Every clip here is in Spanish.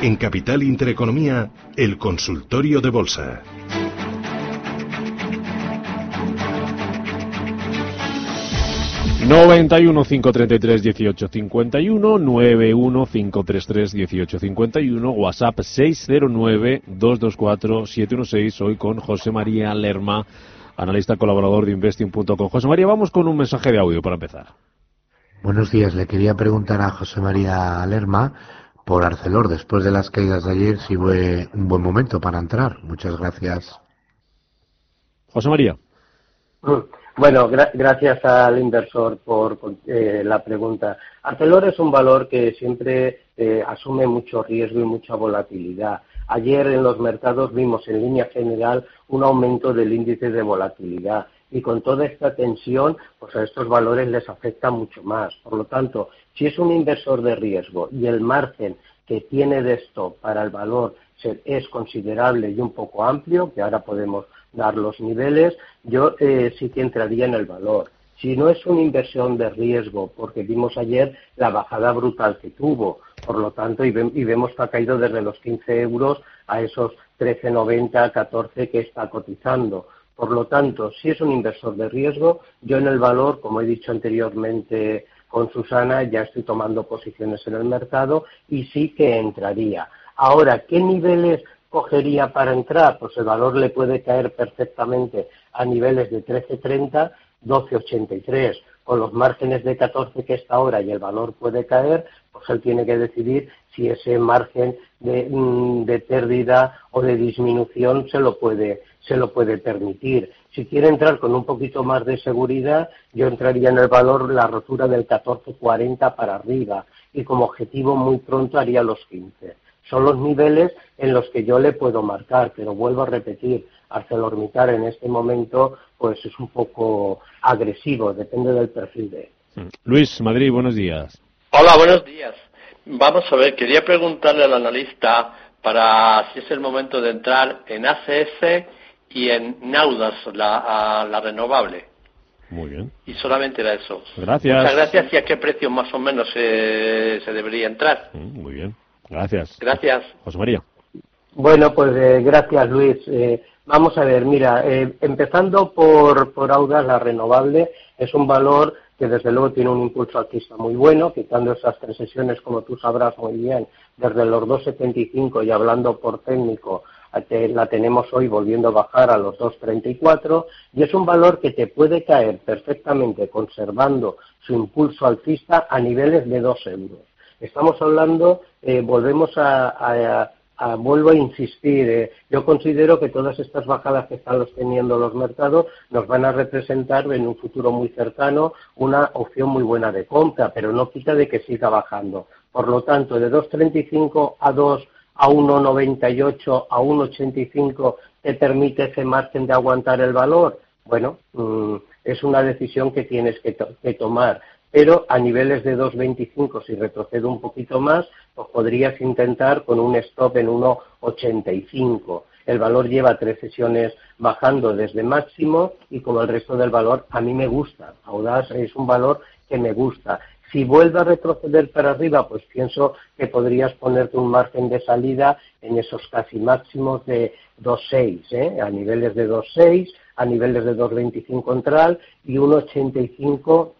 En Capital Intereconomía, el consultorio de bolsa. Noventa y uno cinco treinta y tres dieciocho cincuenta y uno nueve uno cinco tres tres dieciocho cincuenta y uno WhatsApp seis cero nueve dos dos cuatro siete uno seis hoy con José María Lerma analista colaborador de Investing.com. José María, vamos con un mensaje de audio para empezar. Buenos días, le quería preguntar a José María Lerma por Arcelor después de las caídas de ayer si fue un buen momento para entrar. Muchas gracias. José María. Mm. Bueno, gracias al inversor por, eh, la pregunta. Arcelor es un valor que siempre eh, asume mucho riesgo y mucha volatilidad. Ayer en los mercados vimos en línea general un aumento del índice de volatilidad y con toda esta tensión, pues a estos valores les afecta mucho más. Por lo tanto, si es un inversor de riesgo y el margen que tiene de esto para el valor es considerable y un poco amplio, que ahora podemos dar los niveles, yo eh, sí que entraría en el valor. Si no es una inversión de riesgo, porque vimos ayer la bajada brutal que tuvo, por lo tanto, y, vemos que ha caído desde los 15 euros a esos 13,90, 14 que está cotizando. Por lo tanto, si es un inversor de riesgo, yo en el valor, como he dicho anteriormente con Susana, ya estoy tomando posiciones en el mercado y sí que entraría. Ahora, ¿qué niveles cogería para entrar? Pues el valor le puede caer perfectamente a niveles de 13.30, 12.83. Con los márgenes de 14 que está ahora y el valor puede caer, pues él tiene que decidir si ese margen de, mm, de pérdida o de disminución se lo puede se lo puede permitir. Si quiere entrar con un poquito más de seguridad, yo entraría en el valor la rotura del 14.40 para arriba y como objetivo muy pronto haría los 15. Son los niveles en los que yo le puedo marcar, pero vuelvo a repetir, ArcelorMittal en este momento pues es un poco agresivo, depende del perfil de él. Luis, Madrid, buenos días. Hola, buenos días. Vamos a ver, quería preguntarle al analista para si es el momento de entrar en ACS y en Naudas, la, la renovable. Muy bien. Y solamente era eso. Gracias. Muchas gracias y a qué precio más o menos se, se debería entrar. Mm, muy bien. Gracias. Gracias. José María. Bueno, pues eh, gracias Luis. Eh, vamos a ver, mira, eh, empezando por, por Audas, la renovable es un valor que desde luego tiene un impulso alcista muy bueno, quitando esas tres sesiones, como tú sabrás muy bien, desde los 2,75 y hablando por técnico la tenemos hoy volviendo a bajar a los 2,34 y es un valor que te puede caer perfectamente conservando su impulso alcista a niveles de 2 euros. Estamos hablando, eh, volvemos a, vuelvo a insistir, eh, yo considero que todas estas bajadas que están teniendo los mercados nos van a representar en un futuro muy cercano una opción muy buena de compra, pero no quita de que siga bajando. Por lo tanto, de 2,35 a 2 a 1,98, a 1,85 te permite ese margen de aguantar el valor? Bueno, mm, es una decisión que tienes que, tomar. Pero a niveles de 2,25, si retrocedo un poquito más, pues podrías intentar con un stop en 1,85. El valor lleva tres sesiones bajando desde máximo y como el resto del valor a mí me gusta. Audaz es un valor que me gusta. Si vuelve a retroceder para arriba, pues pienso que podrías ponerte un margen de salida en esos casi máximos de 2,6, ¿eh? a niveles de 2,6, a niveles de 2,25 central y 1,85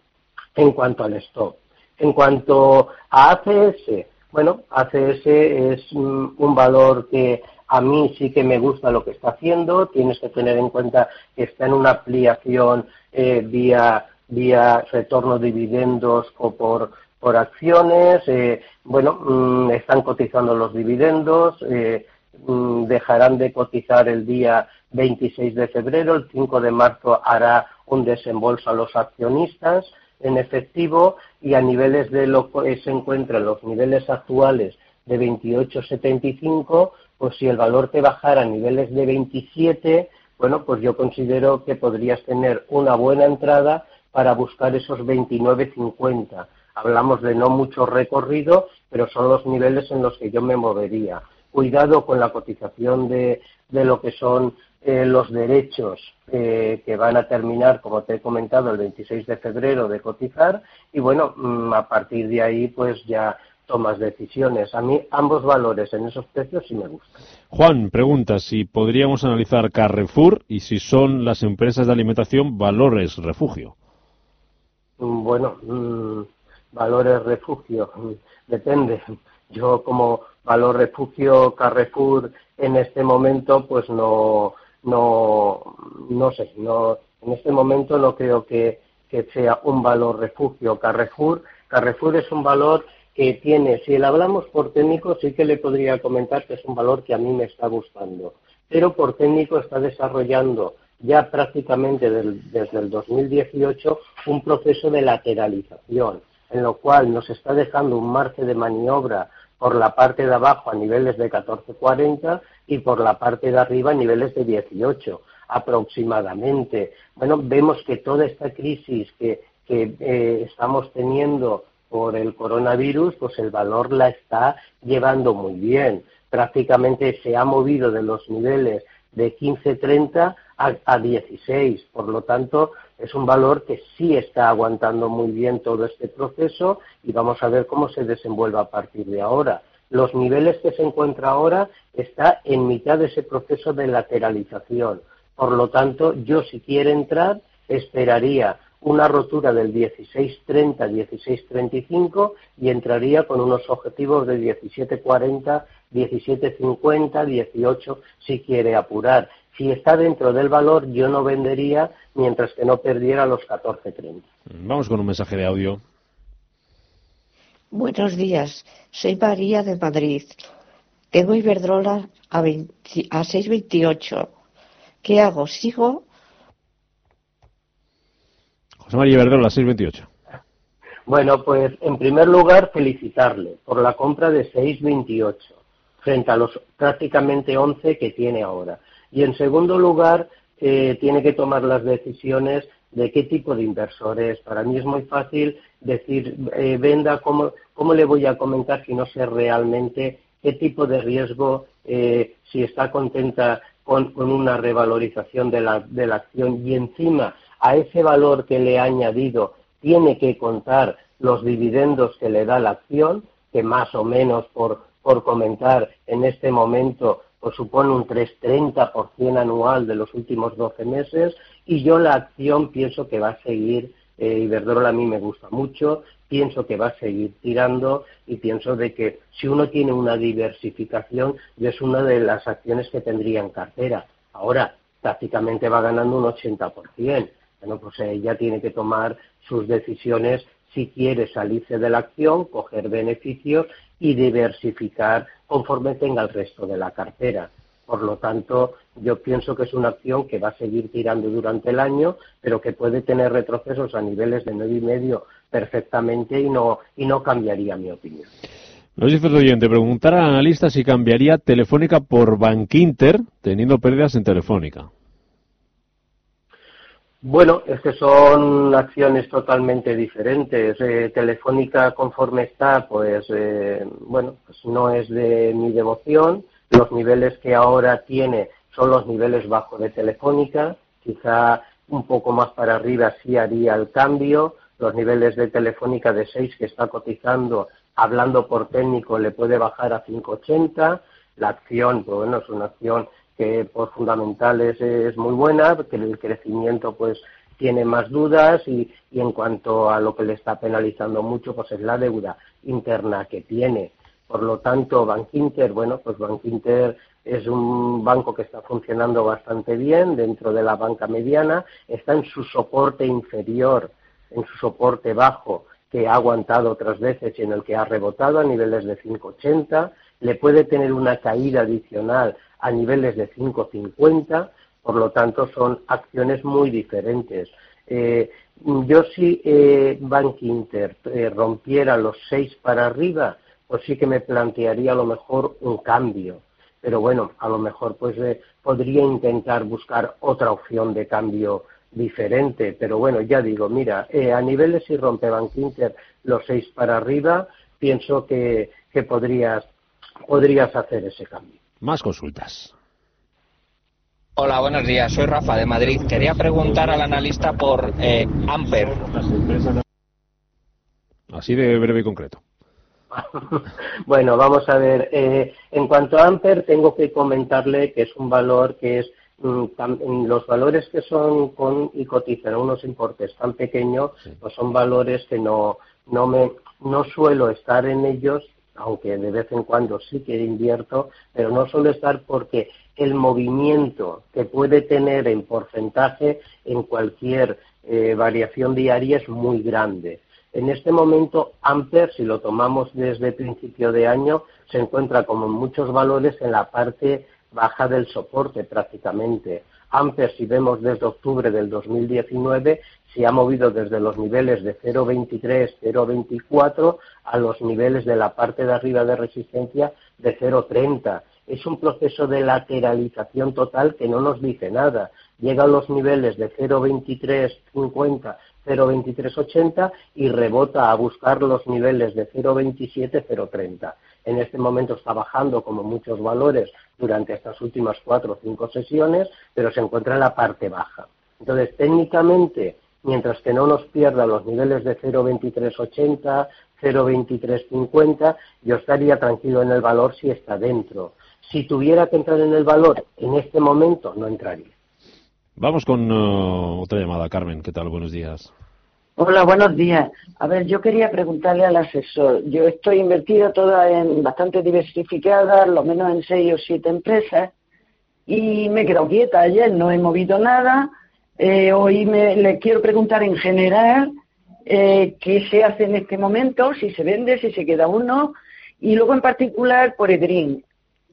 en cuanto al stop. En cuanto a ACS, bueno, ACS es un valor que a mí sí que me gusta lo que está haciendo. Tienes que tener en cuenta que está en una ampliación eh, vía vía retorno de dividendos o por, por acciones. Eh, bueno, mm, están cotizando los dividendos, eh, mm, dejarán de cotizar el día 26 de febrero, el 5 de marzo hará un desembolso a los accionistas en efectivo y a niveles de lo que se encuentran los niveles actuales de 28,75, pues si el valor te bajara a niveles de 27, bueno, pues yo considero que podrías tener una buena entrada para buscar esos 29,50. Hablamos de no mucho recorrido, pero son los niveles en los que yo me movería. Cuidado con la cotización de, lo que son eh, los derechos eh, que van a terminar, como te he comentado, el 26 de febrero de cotizar y bueno, mm, a partir de ahí pues ya tomas decisiones. A mí ambos valores en esos precios sí me gustan. Juan pregunta si podríamos analizar Carrefour y si son las empresas de alimentación valores refugio. Mm, bueno, mm, valores refugio, mm, depende. Yo como valor refugio Carrefour en este momento pues no no no sé, no en este momento no creo que, que sea un valor refugio Carrefour. Carrefour es un valor que tiene, si le hablamos por técnico, sí que le podría comentar que es un valor que a mí me está gustando, pero por técnico está desarrollando ya prácticamente desde el 2018 un proceso de lateralización, en lo cual nos está dejando un margen de maniobra por la parte de abajo a niveles de 14.40 y por la parte de arriba niveles de 18 aproximadamente. Bueno, vemos que toda esta crisis que, eh, estamos teniendo por el coronavirus, pues el valor la está llevando muy bien. Prácticamente se ha movido de los niveles de 15.30 a, a 16. Por lo tanto, es un valor que sí está aguantando muy bien todo este proceso y vamos a ver cómo se desenvuelve a partir de ahora. Los niveles que se encuentra ahora está en mitad de ese proceso de lateralización. Por lo tanto, yo si quiero entrar, esperaría una rotura del 16.30-16.35 y entraría con unos objetivos de 17.40, 17.50, 18 si quiere apurar. Si está dentro del valor, yo no vendería mientras que no perdiera los 14.30. Vamos con un mensaje de audio. Buenos días, soy María de Madrid. Tengo Iberdrola a, a 6.28. ¿Qué hago? ¿Sigo José María Iberdrola, 628. Bueno, pues en primer lugar felicitarle por la compra de 6.28 frente a los prácticamente 11 que tiene ahora. Y en segundo lugar, eh, tiene que tomar las decisiones de qué tipo de inversores. Para mí es muy fácil decir, eh, venda, ¿cómo, ¿cómo, le voy a comentar si no sé realmente qué tipo de riesgo, eh, si está contenta con, con, una revalorización de la, de la acción y encima a ese valor que le ha añadido tiene que contar los dividendos que le da la acción, que más o menos por, por comentar en este momento pues supone un 3,30% anual de los últimos 12 meses y yo la acción pienso que va a seguir, eh, Iberdrola a mí me gusta mucho, pienso que va a seguir tirando y pienso de que si uno tiene una diversificación, es una de las acciones que tendría en cartera. Ahora, prácticamente va ganando un 80% bueno, pues ella tiene que tomar sus decisiones si quiere salirse de la acción, coger beneficios y diversificar conforme tenga el resto de la cartera. Por lo tanto, yo pienso que es una acción que va a seguir tirando durante el año, pero que puede tener retrocesos a niveles de nueve y medio perfectamente y no, y no cambiaría mi opinión. Nos dice el oyente, preguntar al analista si cambiaría Telefónica por Bankinter teniendo pérdidas en Telefónica. Bueno, es que son acciones totalmente diferentes. Eh, telefónica, conforme está, pues eh, bueno, pues no es de mi devoción. Los niveles que ahora tiene son los niveles bajos de Telefónica. Quizá un poco más para arriba sí haría el cambio. Los niveles de Telefónica de 6 que está cotizando, hablando por técnico, le puede bajar a 5,80. La acción, bueno, es una acción que por fundamentales es muy buena, que el crecimiento pues tiene más dudas y, en cuanto a lo que le está penalizando mucho pues es la deuda interna que tiene. Por lo tanto, Bankinter, bueno, pues Bankinter es un banco que está funcionando bastante bien dentro de la banca mediana, está en su soporte inferior, en su soporte bajo, que ha aguantado otras veces y en el que ha rebotado a niveles de 5,80, le puede tener una caída adicional a niveles de 5,50, por lo tanto son acciones muy diferentes. Eh, yo si eh, Bank Inter eh, rompiera los seis para arriba, pues sí que me plantearía a lo mejor un cambio. Pero bueno, a lo mejor pues eh, podría intentar buscar otra opción de cambio diferente. Pero bueno, ya digo, mira, a niveles si rompe Bank Inter los seis para arriba, pienso que, que podrías, podrías hacer ese cambio. Más consultas. Hola, buenos días. Soy Rafa de Madrid. Quería preguntar al analista por eh, Amper. Así de breve y concreto. bueno, vamos a ver. Eh, en cuanto a Amper, tengo que comentarle que es un valor que es mm, los valores que son con y cotizan unos importes tan pequeños, pues son valores que no no me no suelo estar en ellos aunque de vez en cuando sí que invierto, pero no suele estar porque el movimiento que puede tener en porcentaje en cualquier eh, variación diaria es muy grande. En este momento, Amper, si lo tomamos desde principio de año, se encuentra como en muchos valores en la parte baja del soporte prácticamente. Amper, si vemos desde octubre del 2019, se ha movido desde los niveles de 0,23, 0,24 a los niveles de la parte de arriba de resistencia de 0,30. Es un proceso de lateralización total que no nos dice nada. Llega a los niveles de 0,2350, 0,2380 y rebota a buscar los niveles de 0,27, 0,30. En este momento está bajando como muchos valores durante estas últimas cuatro o cinco sesiones, pero se encuentra en la parte baja. Entonces, técnicamente, mientras que no nos pierda los niveles de 0,2380, 0,2350, yo estaría tranquilo en el valor si está dentro. Si tuviera que entrar en el valor en este momento, no entraría. Vamos con uh, otra llamada. Carmen, ¿qué tal? Buenos días. Hola, buenos días. A ver, yo quería preguntarle al asesor. Yo estoy invertida toda en bastante diversificada, lo menos en seis o siete empresas, y me he quedado quieta ayer, no he movido nada eh, hoy me, le quiero preguntar en general eh, qué se hace en este momento, si se vende, si se queda uno, y luego en particular por Edrin,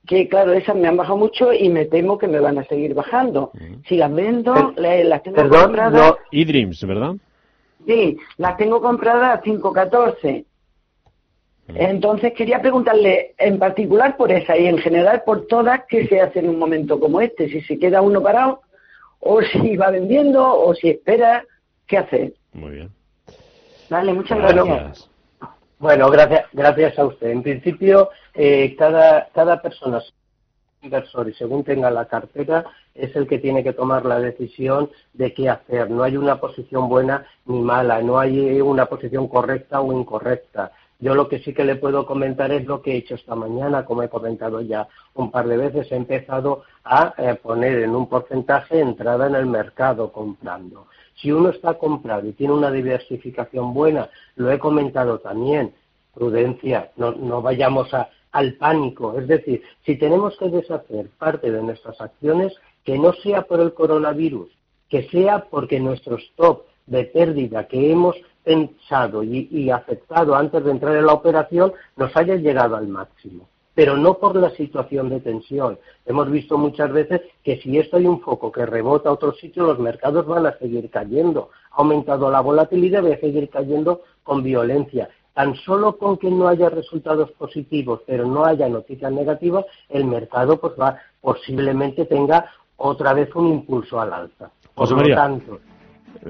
que claro, esas me han bajado mucho y me temo que me van a seguir bajando. Si las vendo, las tengo compradas. E-Dreams, ¿verdad? Sí, las tengo compradas a 5.14. Entonces quería preguntarle en particular por esa y en general por todas qué se hace en un momento como este, si se queda uno parado o si va vendiendo, o si espera, ¿qué hace? Muy bien. Dale, muchas gracias. Bueno, gracias, gracias a usted. En principio, eh, cada, cada persona inversor y según tenga la cartera es el que tiene que tomar la decisión de qué hacer. No hay una posición buena ni mala, no hay una posición correcta o incorrecta. Yo lo que sí que le puedo comentar es lo que he hecho esta mañana, como he comentado ya un par de veces, he empezado a eh, poner en un porcentaje entrada en el mercado comprando. Si uno está comprado y tiene una diversificación buena, lo he comentado también, prudencia, no, vayamos al pánico. Es decir, si tenemos que deshacer parte de nuestras acciones, que no sea por el coronavirus, que sea porque nuestro stop de pérdida que hemos pensado y, aceptado antes de entrar en la operación nos haya llegado al máximo pero no por la situación de tensión. Hemos visto muchas veces que si esto hay un foco que rebota a otro sitio, los mercados van a seguir cayendo. Ha aumentado la volatilidad y va a seguir cayendo con violencia. Tan solo con que no haya resultados positivos, pero no haya noticias negativas, el mercado pues va posiblemente tenga otra vez un impulso al alza. José María, tanto,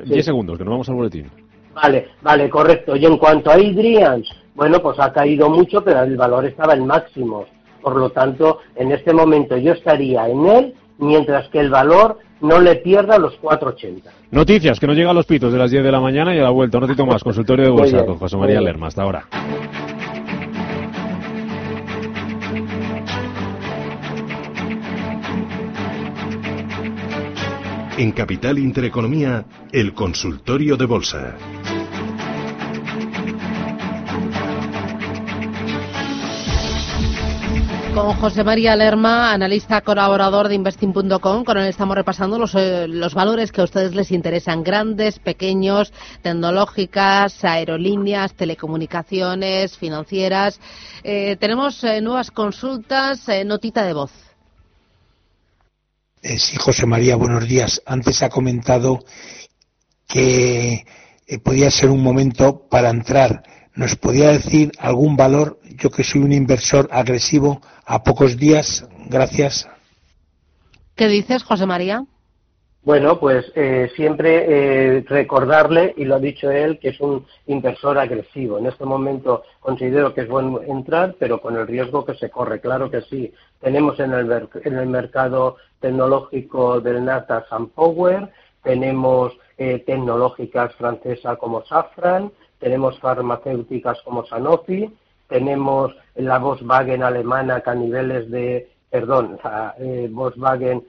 10 segundos, que nos vamos al boletín. Vale, vale, correcto. Y en cuanto a Idrians, bueno, pues ha caído mucho, pero el valor estaba en máximos. Por lo tanto, en este momento yo estaría en él, mientras que el valor no le pierda los 4,80. Noticias, que nos llega a los pitos de las 10 de la mañana y a la vuelta. Un ratito más, consultorio de bolsa con José María Lerma. Hasta ahora. En Capital Intereconomía, el consultorio de bolsa. Con José María Lerma, analista colaborador de Investing.com, con él estamos repasando los, eh, los, valores que a ustedes les interesan, grandes, pequeños, tecnológicas, aerolíneas, telecomunicaciones, financieras. Eh, tenemos eh, nuevas consultas, notita de voz. sí, José María, buenos días. Antes ha comentado que eh, podía ser un momento para entrar. ¿Nos podía decir algún valor? Yo que soy un inversor agresivo a pocos días. Gracias. ¿Qué dices, José María? Bueno, pues eh, siempre eh, recordarle, y lo ha dicho él, que es un inversor agresivo. En este momento considero que es bueno entrar, pero con el riesgo que se corre. Claro que sí. Tenemos en el, en el mercado tecnológico del Nasdaq Power, tenemos eh, tecnológicas francesas como Safran, tenemos farmacéuticas como Sanofi, tenemos la Volkswagen alemana que a niveles de, perdón, Volkswagen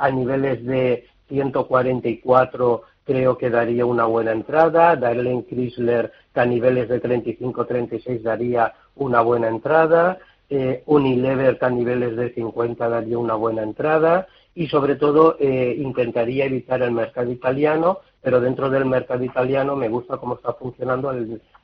a niveles de 144 creo que daría una buena entrada, Darlene Chrysler que a niveles de 35-36 daría una buena entrada, eh, Unilever que a niveles de 50 daría una buena entrada y sobre todo eh, intentaría evitar el mercado italiano, pero dentro del mercado italiano me gusta cómo está funcionando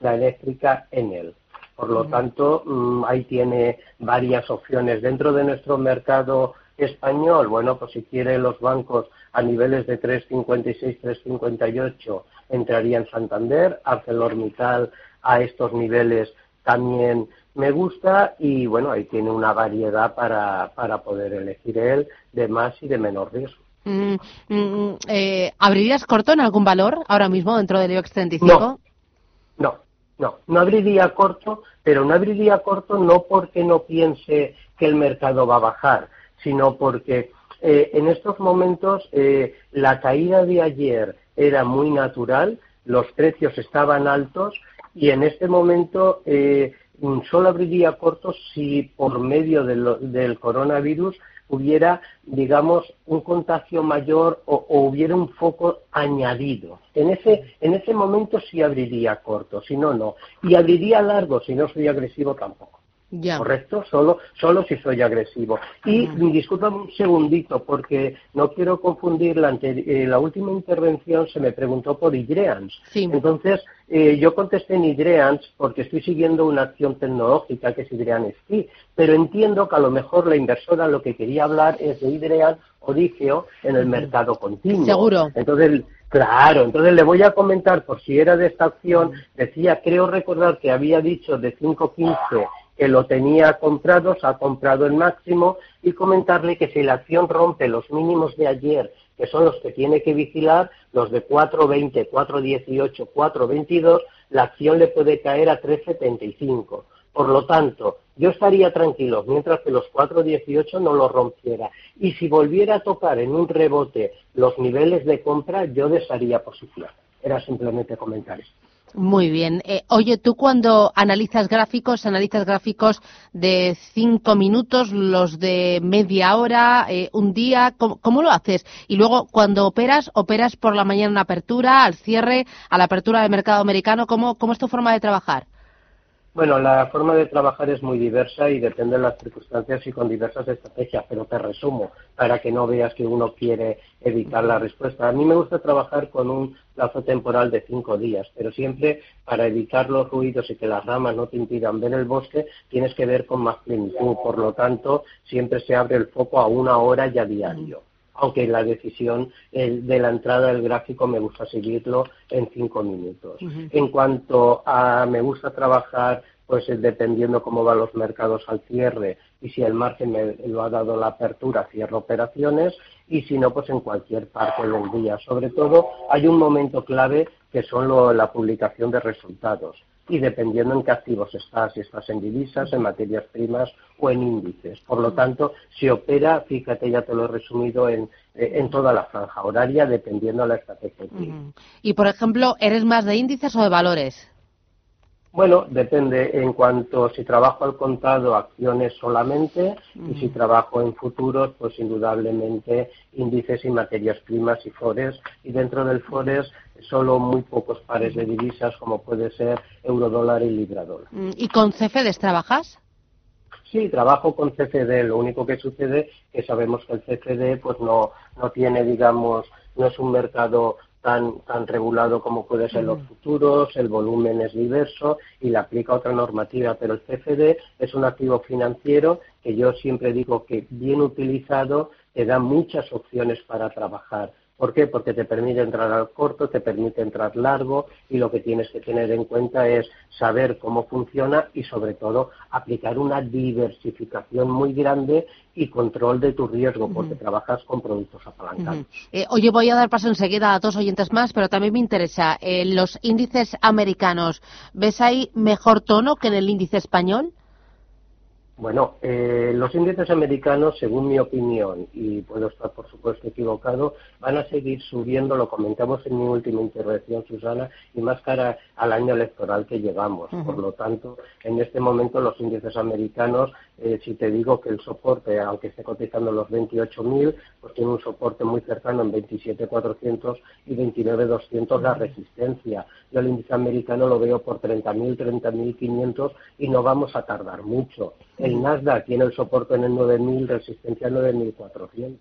la eléctrica en él. Por lo tanto, mm, ahí tiene varias opciones. Dentro de nuestro mercado español, bueno, pues si quiere los bancos a niveles de 3,56, 3,58 entraría en Santander, ArcelorMittal a estos niveles también me gusta y bueno, ahí tiene una variedad para, para poder elegir él de más y de menor riesgo. Mm, mm, eh, ¿Abrirías corto en algún valor ahora mismo dentro del IBEX 35? No, no, no, abriría corto, pero no abriría corto no porque no piense que el mercado va a bajar, sino porque eh, en estos momentos eh, la caída de ayer era muy natural, los precios estaban altos y en este momento eh, solo abriría cortos si por medio del coronavirus hubiera, digamos, un contagio mayor o, hubiera un foco añadido. En ese, en ese momento sí abriría corto, si no, no. Y abriría largo, si no soy agresivo tampoco. ¿Correcto? Solo, solo si soy agresivo. Y discúlpame un segundito, porque no quiero confundir la, eh, la última intervención, se me preguntó por Idreans. Entonces, eh, yo contesté en Idreans porque estoy siguiendo una acción tecnológica que es Idreans sí, pero entiendo que a lo mejor la inversora lo que quería hablar es de Idreans Origeo en el mercado continuo. Seguro. Entonces, Claro, entonces le voy a comentar, por si era de esta acción, decía, creo recordar que había dicho de 5.15 que lo tenía comprado, se ha comprado el máximo y comentarle que si la acción rompe los mínimos de ayer, que son los que tiene que vigilar, los de 4.20, 4.18, 4.22, la acción le puede caer a 3.75. Por lo tanto, yo estaría tranquilo mientras que los 4.18 no lo rompiera. Y si volviera a tocar en un rebote los niveles de compra, yo desharía posición. Era simplemente comentar esto. Muy bien. Eh, oye, tú cuando analizas gráficos, analizas gráficos de cinco minutos, los de media hora, eh, un día, ¿cómo, lo haces? Y luego, cuando operas, operas por la mañana en apertura, al cierre, a la apertura del mercado americano. ¿Cómo, cómo es tu forma de trabajar? Bueno, la forma de trabajar es muy diversa y depende de las circunstancias y con diversas estrategias, pero te resumo para que no veas que uno quiere evitar la respuesta. A mí me gusta trabajar con un plazo temporal de cinco días, pero siempre para evitar los ruidos y que las ramas no te impidan ver el bosque, tienes que ver con más plenitud. Por lo tanto, siempre se abre el foco a una hora y a diario aunque la decisión de la entrada del gráfico me gusta seguirlo en cinco minutos. En cuanto a me gusta trabajar, pues eh, dependiendo cómo van los mercados al cierre y si el margen me lo ha dado la apertura, cierro operaciones y si no, pues en cualquier parte del día. Sobre todo, hay un momento clave que son la publicación de resultados y dependiendo en qué activos estás, si estás en divisas, en materias primas o en índices. Por lo tanto, si opera, fíjate, ya te lo he resumido en, en toda la franja horaria, dependiendo de la estrategia. Y, por ejemplo, ¿eres más de índices o de valores? Bueno, depende en cuanto si trabajo al contado acciones solamente y si trabajo en futuros, pues indudablemente índices y materias primas y forex y dentro del forex solo muy pocos pares de divisas como puede ser euro dólar y libra dólar. Mm, ¿Y con CFDs trabajas? Sí, trabajo con CFD. Lo único que sucede es que sabemos que el CFD pues no, no tiene, digamos, no es un mercado tan, tan regulado como puede ser los futuros, el volumen es diverso y le aplica otra normativa, pero el CFD es un activo financiero que yo siempre digo que bien utilizado te da muchas opciones para trabajar. ¿Por qué? Porque te permite entrar al corto, te permite entrar largo y lo que tienes que tener en cuenta es saber cómo funciona y sobre todo aplicar una diversificación muy grande y control de tu riesgo porque trabajas con productos apalancados. Eh, oye, voy a dar paso enseguida a dos oyentes más, pero también me interesa eh, los índices americanos. ¿Ves ahí mejor tono que en el índice español? Bueno, eh, los índices americanos, según mi opinión, y puedo estar por supuesto equivocado, van a seguir subiendo, lo comentamos en mi última intervención, Susana, y más cara al año electoral que llevamos. Por lo tanto, en este momento los índices americanos, eh, si te digo que el soporte, aunque esté cotizando los 28.000, pues tiene un soporte muy cercano en 27.400 y 29.200 la resistencia. Yo el índice americano lo veo por 30.000, 30.500 y no vamos a tardar mucho. El Nasdaq tiene el soporte en el 9.000, resistencia en 9.400.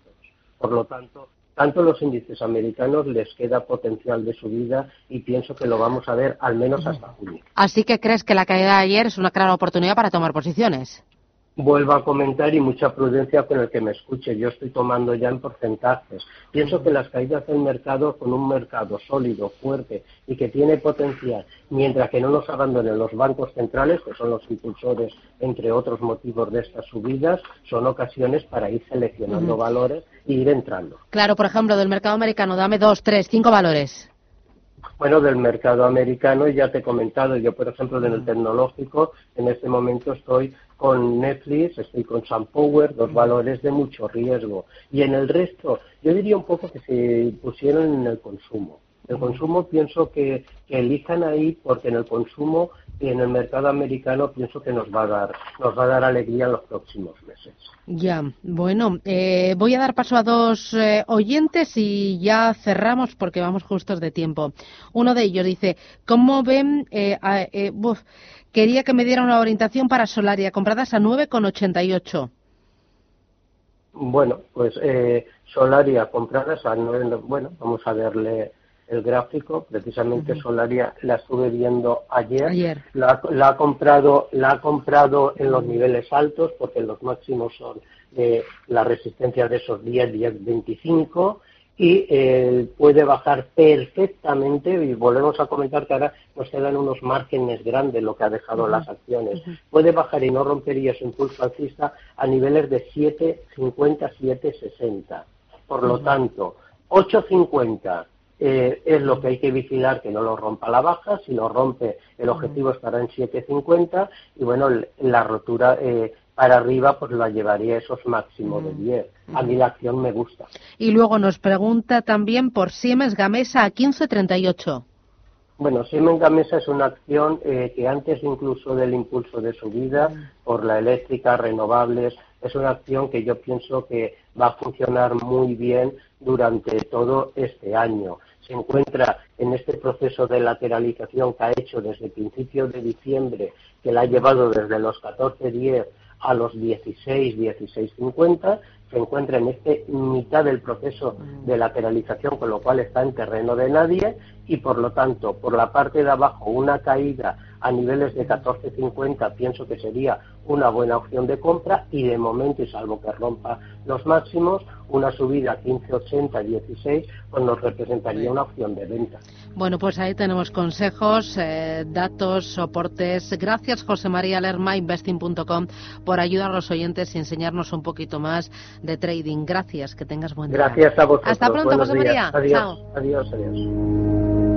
Por lo tanto, tanto los índices americanos les queda potencial de subida y pienso que lo vamos a ver al menos hasta junio. Así que crees que la caída de ayer es una clara oportunidad para tomar posiciones vuelvo a comentar y mucha prudencia con el que me escuche. Yo estoy tomando ya en porcentajes. Pienso que las caídas del mercado, con un mercado sólido, fuerte y que tiene potencial, mientras que no nos abandonen los bancos centrales, que son los impulsores, entre otros motivos de estas subidas, son ocasiones para ir seleccionando valores e ir entrando. Claro, por ejemplo, del mercado americano, dame dos, tres, cinco valores. Bueno, del mercado americano ya te he comentado, yo por ejemplo en el tecnológico en este momento estoy con Netflix, estoy con SunPower, dos valores de mucho riesgo. Y en el resto, yo diría un poco que se pusieron en el consumo. El consumo pienso que, elijan ahí porque en el consumo y en el mercado americano pienso que nos va a dar, nos va a dar alegría en los próximos meses. Ya, bueno, eh, voy a dar paso a dos eh, oyentes y ya cerramos porque vamos justos de tiempo. Uno de ellos dice, ¿cómo ven? Eh, quería que me diera una orientación para Solaria, compradas a 9,88. Bueno, pues Solaria compradas a 9, bueno, vamos a verle el gráfico, precisamente Solaria la estuve viendo ayer, La, ha comprado, la ha comprado en los niveles altos porque los máximos son eh, la resistencia de esos 10, 10, 25 y eh, puede bajar perfectamente y volvemos a comentar que ahora nos quedan unos márgenes grandes lo que ha dejado las acciones. Puede bajar y no rompería su impulso alcista a niveles de 7,50, 7,60. Por lo tanto, 8,50 eh, es lo que hay que vigilar que no lo rompa la baja, si lo rompe el objetivo estará en 7.50 y bueno, la rotura eh, para arriba pues la llevaría esos máximos de 10. A mí la acción me gusta. Y luego nos pregunta también por Siemens Gamesa a 15.38. Bueno, Siemens Gamesa es una acción eh, que antes incluso del impulso de subida por la eléctrica, renovables, es una acción que yo pienso que va a funcionar muy bien durante todo este año. Se encuentra en este proceso de lateralización que ha hecho desde el principio de diciembre, que la ha llevado desde los 14.10 a los 16, 16.50, se encuentra en este mitad del proceso de lateralización, con lo cual está en terreno de nadie y por lo tanto, por la parte de abajo, una caída a niveles de 14.50 pienso que sería una buena opción de compra y de momento, y salvo que rompa los máximos, una subida a 15.80, 16, pues nos representaría una opción de venta. Bueno, pues ahí tenemos consejos, eh, datos, soportes. Gracias, José María Lerma, investing.com, por ayudar a los oyentes y enseñarnos un poquito más de trading. Gracias, que tengas buen día. Gracias a vosotros. Hasta pronto, José María. Adiós, adiós, adiós.